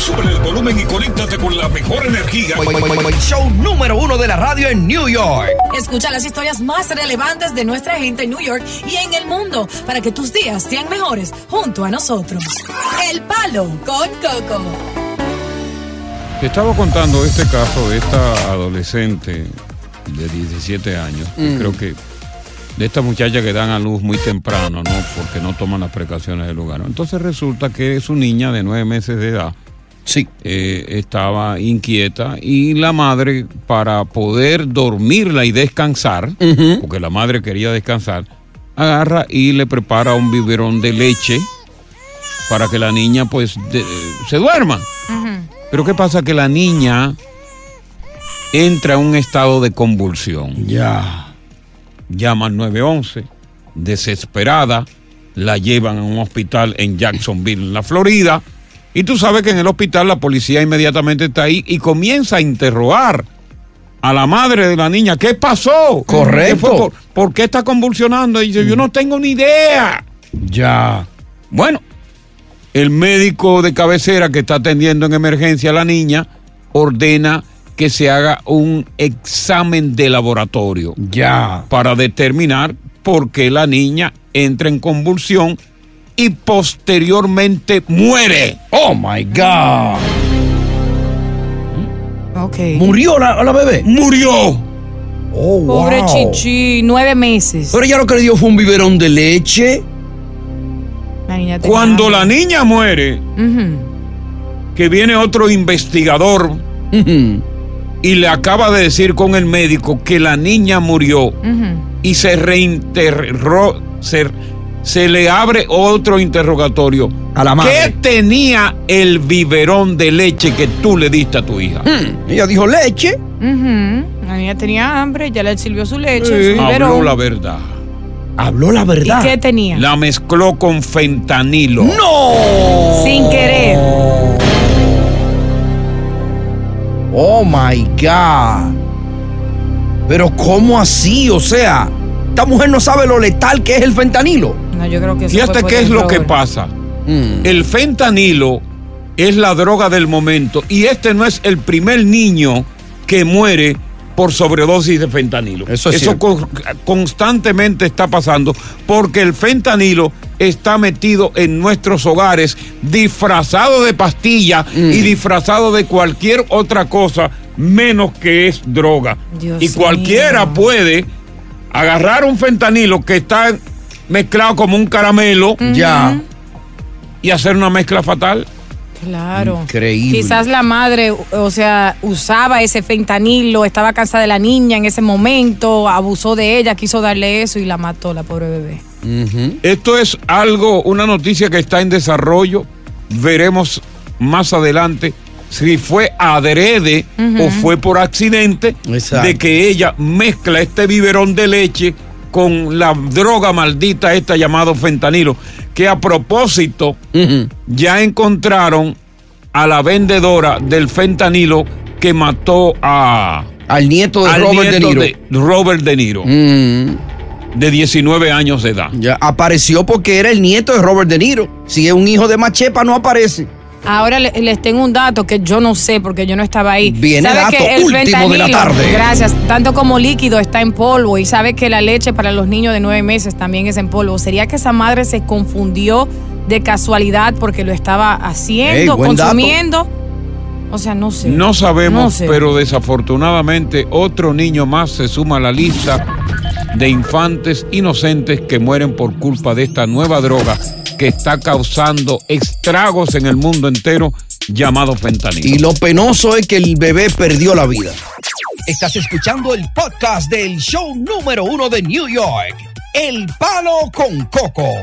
Sube el volumen y conéctate con la mejor energía. Show número uno de la radio en New York. Escucha las historias más relevantes de nuestra gente en New York y en el mundo para que tus días sean mejores junto a nosotros. El Palo con Coco. Te estaba contando este caso de esta adolescente de 17 años. Mm. Creo que de esta muchacha que dan a luz muy temprano, ¿no? Porque no toman las precauciones del lugar. Entonces resulta que su niña de nueve meses de edad Sí. eh, estaba inquieta y la madre, para poder dormirla y descansar, porque la madre quería descansar, agarra y le prepara un biberón de leche para que la niña pues de- se duerma. Pero ¿qué pasa? Que la niña entra en un estado de convulsión. Ya. Llama al 911, desesperada, la llevan a un hospital en Jacksonville, en la Florida. Y tú sabes que en el hospital la policía inmediatamente está ahí y comienza a interrogar a la madre de la niña. ¿Qué pasó? Correcto. ¿Qué fue? ¿Por, por qué está convulsionando? Y dice, yo no tengo ni idea. Ya. Bueno, el médico de cabecera que está atendiendo en emergencia a la niña ordena que se haga un examen de laboratorio Ya. para determinar por qué la niña entra en convulsión y posteriormente muere. Oh my God. Ok. ¿Murió la, la bebé? ¡Murió! Oh, Pobre wow. Chichi, nueve meses. Pero ella lo que le dio fue un biberón de leche. La niña Cuando la niña muere, que viene otro investigador y le acaba de decir con el médico que la niña murió y se reinterró, se, se le abre otro interrogatorio. A la madre. ¿Qué tenía el biberón de leche que tú le diste a tu hija? Mm, Ella dijo leche. La niña tenía hambre, ya le sirvió su leche, Sí. su Habló la verdad. Habló la ¿Y verdad. qué tenía? La mezcló con fentanilo. ¡No! Sin querer. Oh my God. Pero ¿cómo así? O sea, esta mujer no sabe lo letal que es el fentanilo. No, yo creo que eso Fíjate qué es lo que pasa. Mm. El fentanilo es la droga del momento y este no es el primer niño que muere por sobredosis de fentanilo. Eso es cierto. con- constantemente está pasando porque el fentanilo está metido en nuestros hogares disfrazado de pastilla Mm. y disfrazado de cualquier otra cosa menos que es droga. Dios y cualquiera mío. puede agarrar un fentanilo que está mezclado como un caramelo Ya. y hacer una mezcla fatal. Claro. Increíble. Quizás la madre, o sea, usaba ese fentanilo, estaba cansada de la niña en ese momento, abusó de ella, quiso darle eso y la mató, la pobre bebé. Esto es algo, una noticia que está en desarrollo. Veremos más adelante si fue adrede Ujú. o fue por accidente Exacto. de que ella mezcla este biberón de leche con la droga maldita esta llamado fentanilo, que a propósito ya encontraron a la vendedora del fentanilo que mató a Al nieto de al Robert De Niro. de Robert De Niro. Mm. de 19 años de edad. Ya apareció porque era el nieto de Robert De Niro. Si es un hijo de Machepa, no aparece. Ahora le- les tengo un dato que yo no sé porque yo no estaba ahí. Viene ¿Sabe dato que el último de la tarde. Gracias. Tanto como líquido está en polvo y sabe que la leche para los niños de nueve meses también es en polvo. ¿Sería que esa madre se confundió de casualidad porque lo estaba haciendo, dato. consumiendo? O sea, no sé. No sabemos, No sé. pero desafortunadamente otro niño más se suma a la lista de infantes inocentes que mueren por culpa de esta nueva droga que está causando estragos en el mundo entero llamado fentanilo. Y lo penoso es que el bebé perdió la vida. Estás escuchando el podcast del show número uno de New York, El Palo con Coco.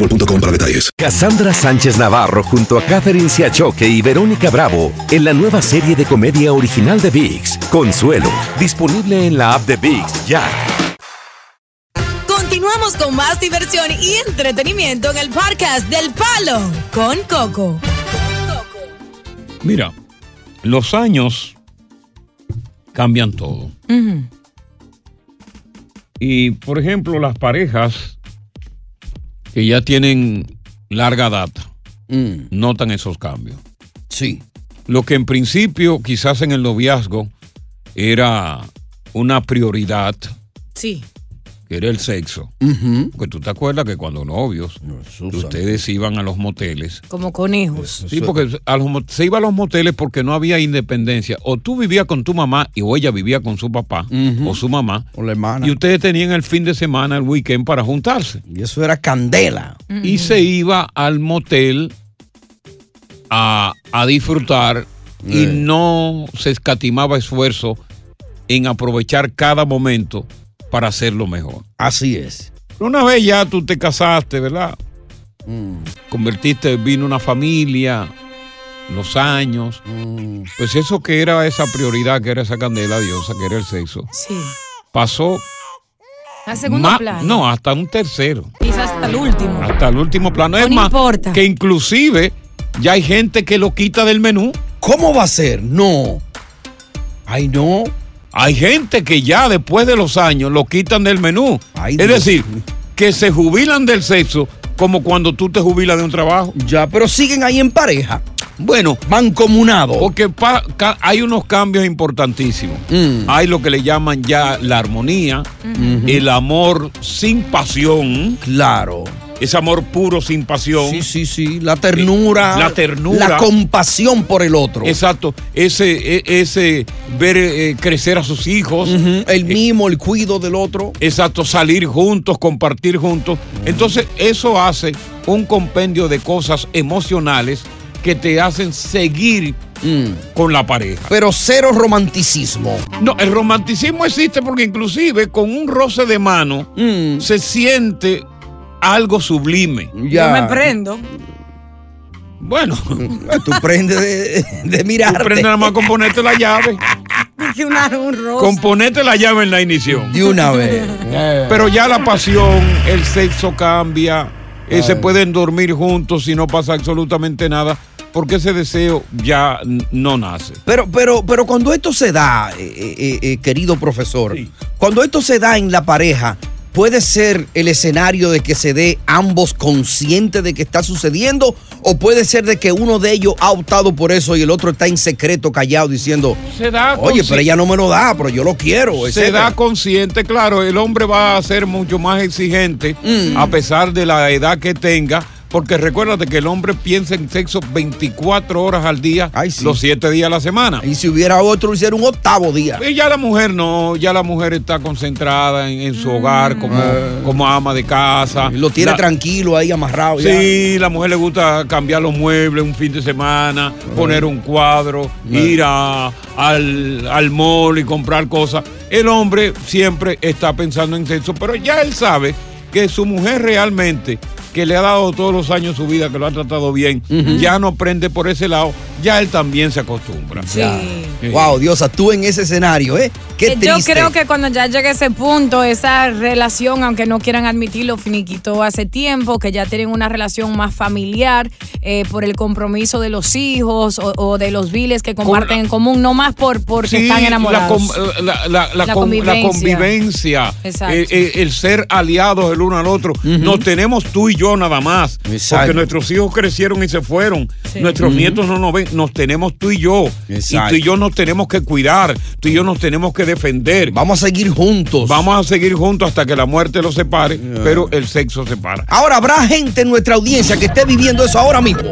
boostmobile.com para detalles. Cassandra Sánchez Navarro junto a Catherine Siachoque y Verónica Bravo en la nueva serie de comedia original de VIX, Consuelo, disponible en la app de VIX ya. Continuamos con más diversión y entretenimiento en el podcast del Palo con Coco. Mira, los años cambian todo. Y, por ejemplo, las parejas que ya tienen larga data notan esos cambios. Sí. Lo que en principio, quizás en el noviazgo, era una prioridad, Sí. Que era el sexo. Porque tú te acuerdas que cuando novios, ustedes iban a los moteles. Como conejos. Sí, porque a los se iba a los moteles porque no había independencia. O tú vivías con tu mamá y o ella vivía con su papá o su mamá. O la hermana. Y ustedes tenían el fin de semana, el weekend para juntarse. Y eso era candela. Y se iba al motel a, a disfrutar y Eh. no se escatimaba esfuerzo en aprovechar cada momento para hacerlo mejor. Así es. Una vez ya tú te casaste, ¿verdad? Convertiste, vino una familia, los años. Pues eso que era esa prioridad, que era esa candela diosa, que era el sexo, Sí. pasó A segundo ma- plano. no, hasta un tercero, Quizás hasta el último. hasta el último plano. Es No más, importa. que inclusive ya hay gente que lo quita del menú. ¿Cómo va a ser? No. Ay, no. Hay gente que ya después de los años lo quitan del menú. es Dios decir, que se jubilan del sexo como cuando tú te jubilas de un trabajo. Ya, pero siguen ahí en pareja. Bueno, mancomunado. Porque pa- ca- hay unos cambios importantísimos. Mm. Hay lo que le llaman ya la armonía, el amor sin pasión. Claro. Ese amor puro sin pasión. Sí, sí, sí. La ternura. La ternura. La compasión por el otro. Exacto. Ese, e- ese ver eh, crecer a sus hijos. El mimo, el cuido del otro. Exacto, salir juntos, compartir juntos. Entonces, eso hace un compendio de cosas emocionales que te hacen seguir con la pareja. Pero cero romanticismo. No, el romanticismo existe porque inclusive con un roce de mano se siente algo sublime. Yo me prendo. Bueno, tú prendes de, de mirarte. Tú prendes nada más con ponerte la llave. Una- un rosa. Con ponerte la llave en la ignición. De una vez. Pero ya la pasión, el sexo cambia, eh, se pueden dormir juntos y no pasa absolutamente nada, porque ese deseo ya no nace. Pero, pero, pero cuando esto se da, eh, eh, eh, querido profesor, cuando esto se da en la pareja, ¿puede ser el escenario de que se dé ambos conscientes de que está sucediendo? ¿O puede ser de que uno de ellos ha optado por eso y el otro está en secreto, callado, diciendo, Se da oye, pero ella no me lo da, pero yo lo quiero? Se etcétera"? da consciente, claro, el hombre va a ser mucho más exigente Mm. a pesar de la edad que tenga, porque recuérdate que el hombre piensa en sexo 24 horas al día, los 7 días a la semana. Y si hubiera otro, hiciera un octavo día. Y ya la mujer no, ya la mujer está concentrada en, en su hogar como, Eh. como ama de casa. Lo tiene La- tranquilo ahí amarrado. ya. Sí, la mujer le gusta cambiar los muebles un fin de semana, poner un cuadro, Eh. ir a- al, al mall y comprar cosas. el hombre siempre está pensando en sexo, pero ya él sabe que su mujer realmente, que le ha dado todos los años su vida, que lo ha tratado bien, ya no prende por ese lado, ya él también se acostumbra. Sí. Sí. Wow, Diosa, tú en ese escenario, ¿eh? Qué Eh, Yo triste. creo que cuando ya llegue ese punto, esa relación, aunque no quieran admitirlo, finiquitó hace tiempo, que ya tienen una relación más familiar eh, por el compromiso de los hijos o, o de los viles que comparten en común, no más por porque Sí, están la, enamorados. com- la- la- la La com- la convivencia. convivencia, Exacto. eh, eh, el ser aliados el uno al otro. Nos tenemos tú y yo nada más. Exacto. Porque nuestros hijos crecieron y se fueron. Sí. Nuestros nietos no nos ven. Nos tenemos tú y yo. Exacto. Y tú y yo nos tenemos que cuidar. Tú y yo nos tenemos que defender. Vamos a seguir juntos. Vamos a seguir juntos hasta que la muerte los separe, pero el sexo separa. Ahora, ¿habrá gente en nuestra audiencia que esté viviendo eso ahora mismo?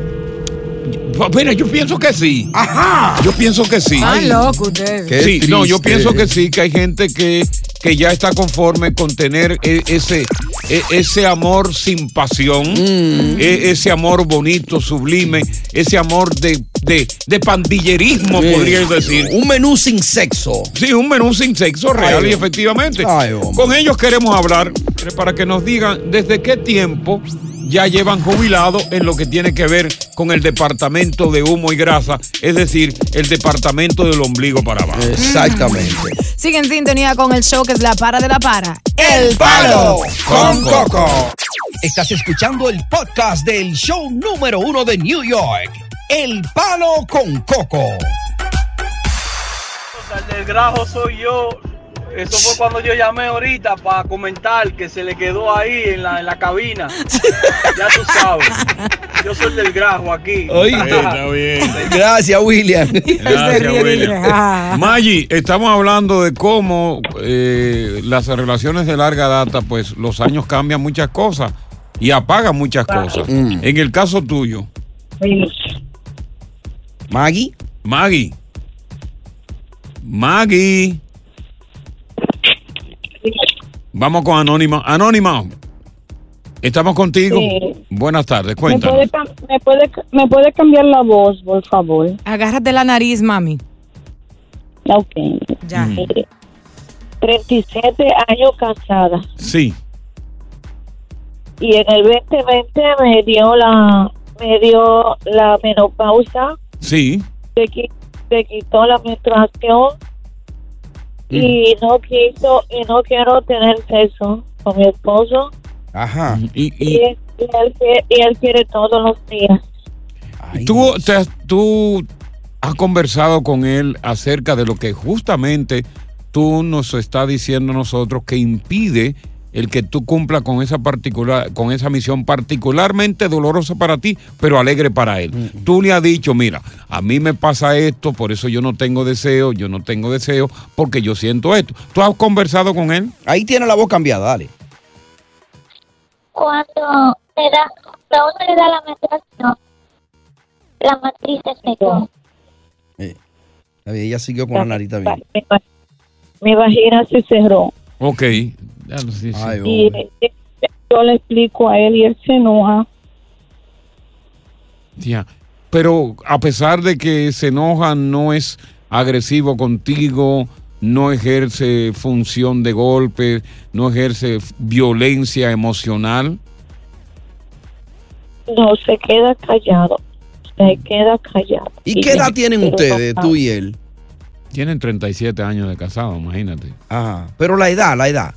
Mira, yo pienso que sí. Ajá. Yo pienso que sí. Están locos ustedes. Qué sí, no, yo pienso que sí, que hay gente que, que ya está conforme con tener e- ese, e- ese amor sin pasión, e- ese amor bonito, sublime, ese amor de, de, de pandillerismo, Sí. podría decir. Un menú sin sexo. Sí, un menú sin sexo real Ay, y efectivamente. Ay. Con ellos queremos hablar eh, para que nos digan desde qué tiempo ya llevan jubilado en lo que tiene que ver con el departamento de humo y grasa, es decir, el departamento del ombligo para abajo. Exactamente. Sigue en sintonía con el show que es la para de la para. El Palo con Coco. Estás escuchando el podcast del show número uno de New York. El Palo con Coco. El del grajo soy yo. Eso fue cuando yo llamé ahorita para comentar que se le quedó ahí en la, en la cabina. Ya tú sabes. Yo soy el del grajo aquí. Oye. Está bien. Gracias, William. Gracias, William. ah. Maggi, estamos hablando de cómo eh, las relaciones de larga data, pues los años cambian muchas cosas y apagan muchas cosas. Mm. En el caso tuyo, Maggie. Maggie. Maggie. Vamos con Anónima. Anónima. Estamos contigo. Sí. Buenas tardes, ¿Me puede, cuéntanos. me, puede, ¿Me puede cambiar la voz, por favor? Agárrate la nariz, mami. Ok. Ya. Mm. Mire, 37 años casada. Sí. Y en el 2020 me dio la me dio la menopausa, Sí. se, qui- se quitó la menstruación y no quiso y no quiero tener sexo con mi esposo Ajá. Y, y, y él, y él quiere, y él quiere todos los días. Ay, tú, te has- tú has conversado con él acerca de lo que justamente tú nos estás diciendo a nosotros que impide el que tú cumplas con esa particular, con esa misión particularmente dolorosa para ti, pero alegre para él. Tú le has dicho, mira, a mí me pasa esto, por eso yo no tengo deseo, yo no tengo deseo, porque yo siento esto. ¿Tú has conversado con él? Ahí tiene la voz cambiada, dale. Cuando le da, cuando le da la menstruación, la matriz se secó. Eh, bien, ella siguió con la nariz también. Mi, va- mi vagina se cerró. Ok. Ya sí. Ay, Y hombre. yo le explico a él y él se enoja. Ya. Pero a pesar de que se enoja, no es agresivo contigo, no ejerce función de golpe, no ejerce violencia emocional. No, se queda callado. Se queda callado. ¿Y qué edad tienen ustedes, tú y él? Tienen 37 años de casado, imagínate. Ajá. Pero la edad, la edad.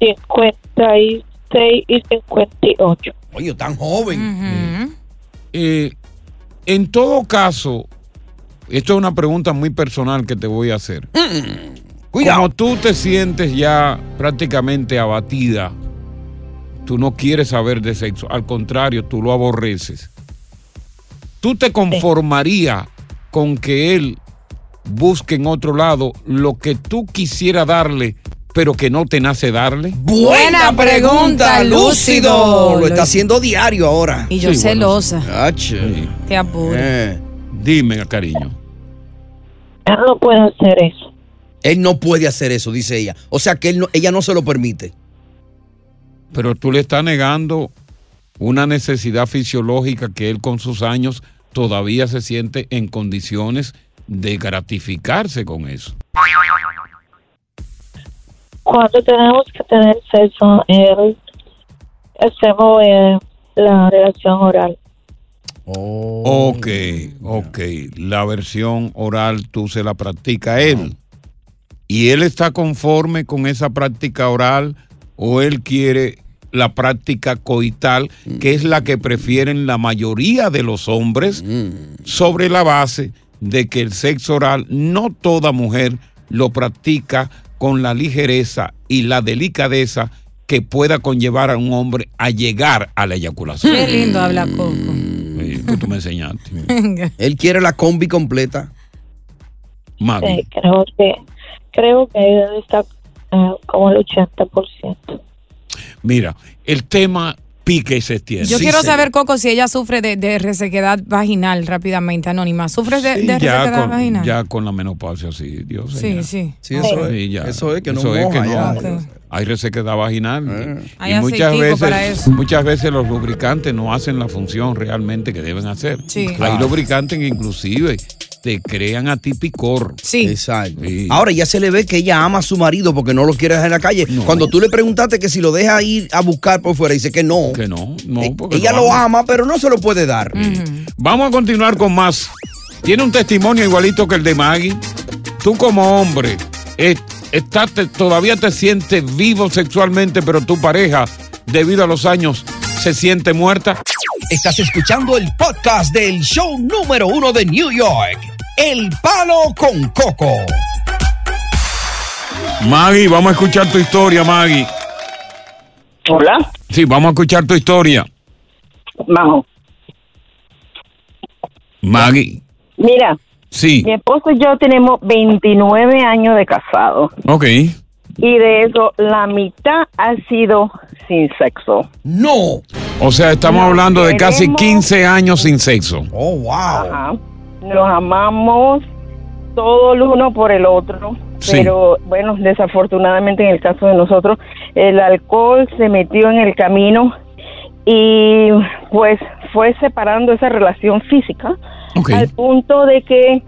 56 y 58. Oye, tan joven. Eh, en todo caso, esto es una pregunta muy personal que te voy a hacer. Cuidado. Como tú te sientes ya prácticamente abatida, tú no quieres saber de sexo, al contrario, tú lo aborreces. ¿Tú te conformarías con que él busque en otro lado lo que tú quisieras darle, pero que no te nace darle? Buena pregunta, Lúcido. Lo está haciendo diario ahora. Y yo Sí, bueno, celosa. Ache. Te apuro. Eh, Dime, cariño. Él no puede hacer eso. Él no puede hacer eso, dice ella. O sea que él no- ella no se lo permite. Pero tú le estás negando una necesidad fisiológica que él con sus años todavía se siente en condiciones de gratificarse con eso. Cuando tenemos que tener sexo, eh, hacemos eh, la relación oral. Ok, ok. La versión oral tú se la practica él. ¿Y él está conforme con esa práctica oral o él quiere la práctica coital, que es la que prefieren la mayoría de los hombres, sobre la base de que el sexo oral no toda mujer lo practica con la ligereza y la delicadeza que pueda conllevar a un hombre a llegar a la eyaculación. Qué lindo habla Coco. Sí, que tú me enseñaste. Él quiere la combi completa. Maggie. Eh, creo que creo que debe estar eh, como el 80%. Mira, el tema pique y se extiende. Yo quiero saber, Coco, si ella sufre de, de resequedad vaginal rápidamente, anónima. ¿Sufres de, Sí, de ya, resequedad con, vaginal? ya con la menopausia, sí, Dios Sí, sí. Sí, eso es. Ya. Eso es que no Eso es moja que ya. no. Hay resequedad vaginal. Y Hay muchas aceitico veces, para eso. muchas veces los lubricantes no hacen la función realmente que deben hacer. Sí. Hay Claro. lubricantes que inclusive te crean a ti picor. Sí. Exacto. Ahora ya se le ve que ella ama a su marido porque no lo quiere dejar en la calle. Cuando tú le preguntaste que si lo deja ir a buscar por fuera, dice que no. Que no, no. porque Ella lo ama, pero no se lo puede dar. Vamos a continuar con más. Tiene un testimonio igualito que el de Maggie. Tú como hombre, eh, estás te- todavía te sientes vivo sexualmente, pero tu pareja, debido a los años, se siente muerta. Estás escuchando el podcast del show número uno de New York, El Palo con Coco. Maggie, vamos a escuchar tu historia, Maggie. Hola. Sí, vamos a escuchar tu historia. Vamos. Maggie. Mira, Sí. mi esposo y yo tenemos 29 años de casado Ok. Y de eso la mitad ha sido sin sexo. No. O sea, estamos Nos hablando de casi queremos- 15 años sin sexo. Oh, wow. Ajá. Nos amamos todo el uno por el otro, Sí. pero bueno, desafortunadamente en el caso de nosotros, el alcohol se metió en el camino y pues fue separando esa relación física al punto de que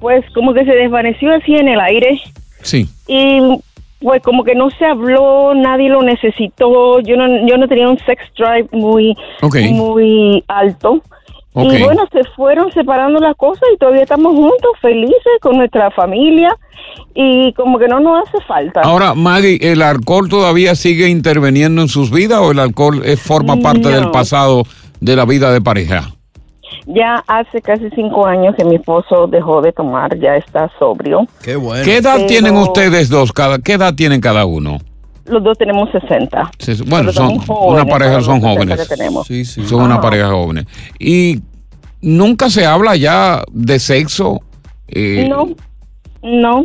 pues como que se desvaneció así en el aire Sí. y pues como que no se habló, nadie lo necesitó, yo no, yo no tenía un sex drive muy, muy alto. Ok. Y bueno, se fueron separando las cosas y todavía estamos juntos, felices con nuestra familia y como que no nos hace falta. Ahora, Maggie, ¿el alcohol todavía sigue interviniendo en sus vidas o el alcohol forma parte No. del pasado de la vida de pareja? Ya hace casi cinco años que mi esposo dejó de tomar, ya está sobrio. Qué bueno. ¿Qué edad Pero- tienen ustedes dos? Cada, ¿Qué edad tienen cada uno? Los dos tenemos 60. Se- Bueno, son jóvenes una pareja, son los 60 jóvenes. Sí, sí. Son una pareja jóvenes. Y nunca se habla ya de sexo. eh, No, no,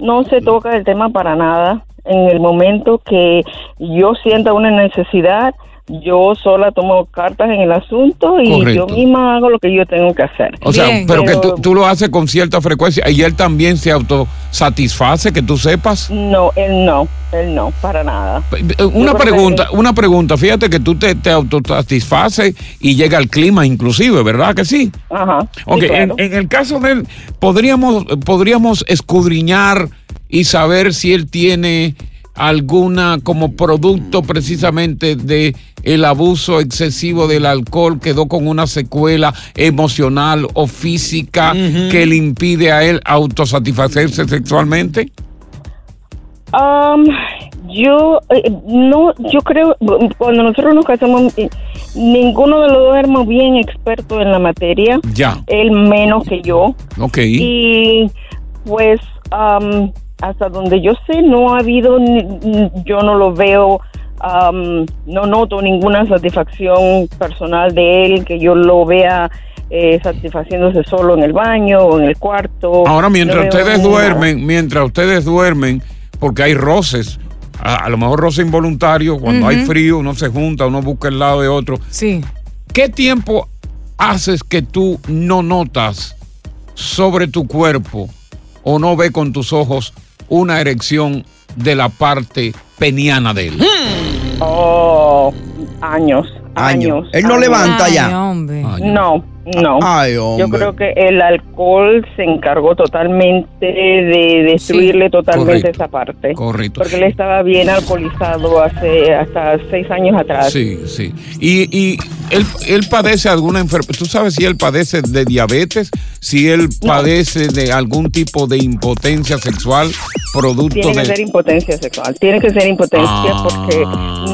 no se toca el tema para nada. En el momento que yo sienta una necesidad, yo sola tomo cartas en el asunto y Correcto. yo misma hago lo que yo tengo que hacer. O sea, pero, que tú, tú lo haces con cierta frecuencia y él también se autosatisface, que tú sepas. No, él no, él no, para nada. Eh, Yo Una que- pregunta, una pregunta. Fíjate que tú te, te autosatisfaces y llega al clima inclusive, ¿verdad que sí? Ajá. sí, Ok, en, el caso de él, podríamos, podríamos escudriñar y saber si él tiene alguna como producto precisamente de el abuso excesivo del alcohol quedó con una secuela emocional o física que le impide a él autosatisfacerse sexualmente. Um, yo eh, no, yo creo cuando nosotros nos casamos eh, ninguno de los dos éramos bien expertos en la materia. Ya. Él menos que yo. Ok. Y pues um, hasta donde yo sé no ha habido, yo no lo veo, um, no noto ninguna satisfacción personal de él que yo lo vea eh, satisfaciéndose solo en el baño o en el cuarto. Ahora, mientras No ustedes nada. duermen, mientras ustedes duermen, porque hay roces, a, a lo mejor roce involuntario, cuando hay frío, uno se junta, uno busca el lado de otro. Sí. ¿Qué tiempo haces que tú no notas sobre tu cuerpo o no ve con tus ojos una erección de la parte peniana de él? Oh, años, Años. Él no Años. levanta ya. No, no. Ay, Yo creo que el alcohol se encargó totalmente de destruirle totalmente Correcto. esa parte. Correcto. Porque él estaba bien alcoholizado hace hasta seis años atrás. Sí, sí. Y, y él, él padece alguna enfermedad. ¿Tú sabes si él padece de diabetes? Si él padece de algún tipo de impotencia sexual producto Tiene que de... ser impotencia sexual. Tiene que ser impotencia Ah. porque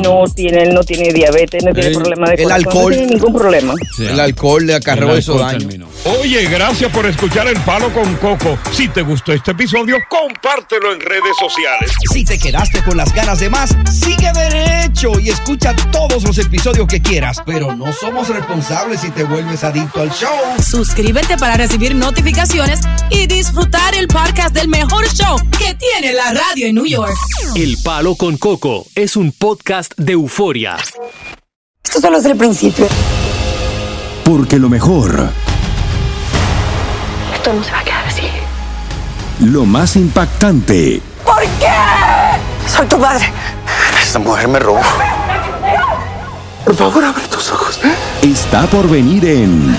no tiene, él no tiene diabetes, no tiene problema de el corazón, alcohol- no tiene ningún problema. El alcohol le acarreó esos daños. Oye, gracias por escuchar El Palo con Coco. Si te gustó este episodio, compártelo en redes sociales. Si te quedaste con las ganas de más, sigue derecho y escucha todos los episodios que quieras. Pero no somos responsables si te vuelves adicto al show. Suscríbete para recibir notificaciones y disfrutar el podcast del mejor show que tiene la radio en New York. El Palo con Coco es un podcast de euforia. Esto solo es el principio. Porque lo mejor, Esto no se va a quedar así. lo más impactante, ¿Por qué? Soy tu madre. Esta mujer me robó. Por favor, abre tus ojos. Está por venir en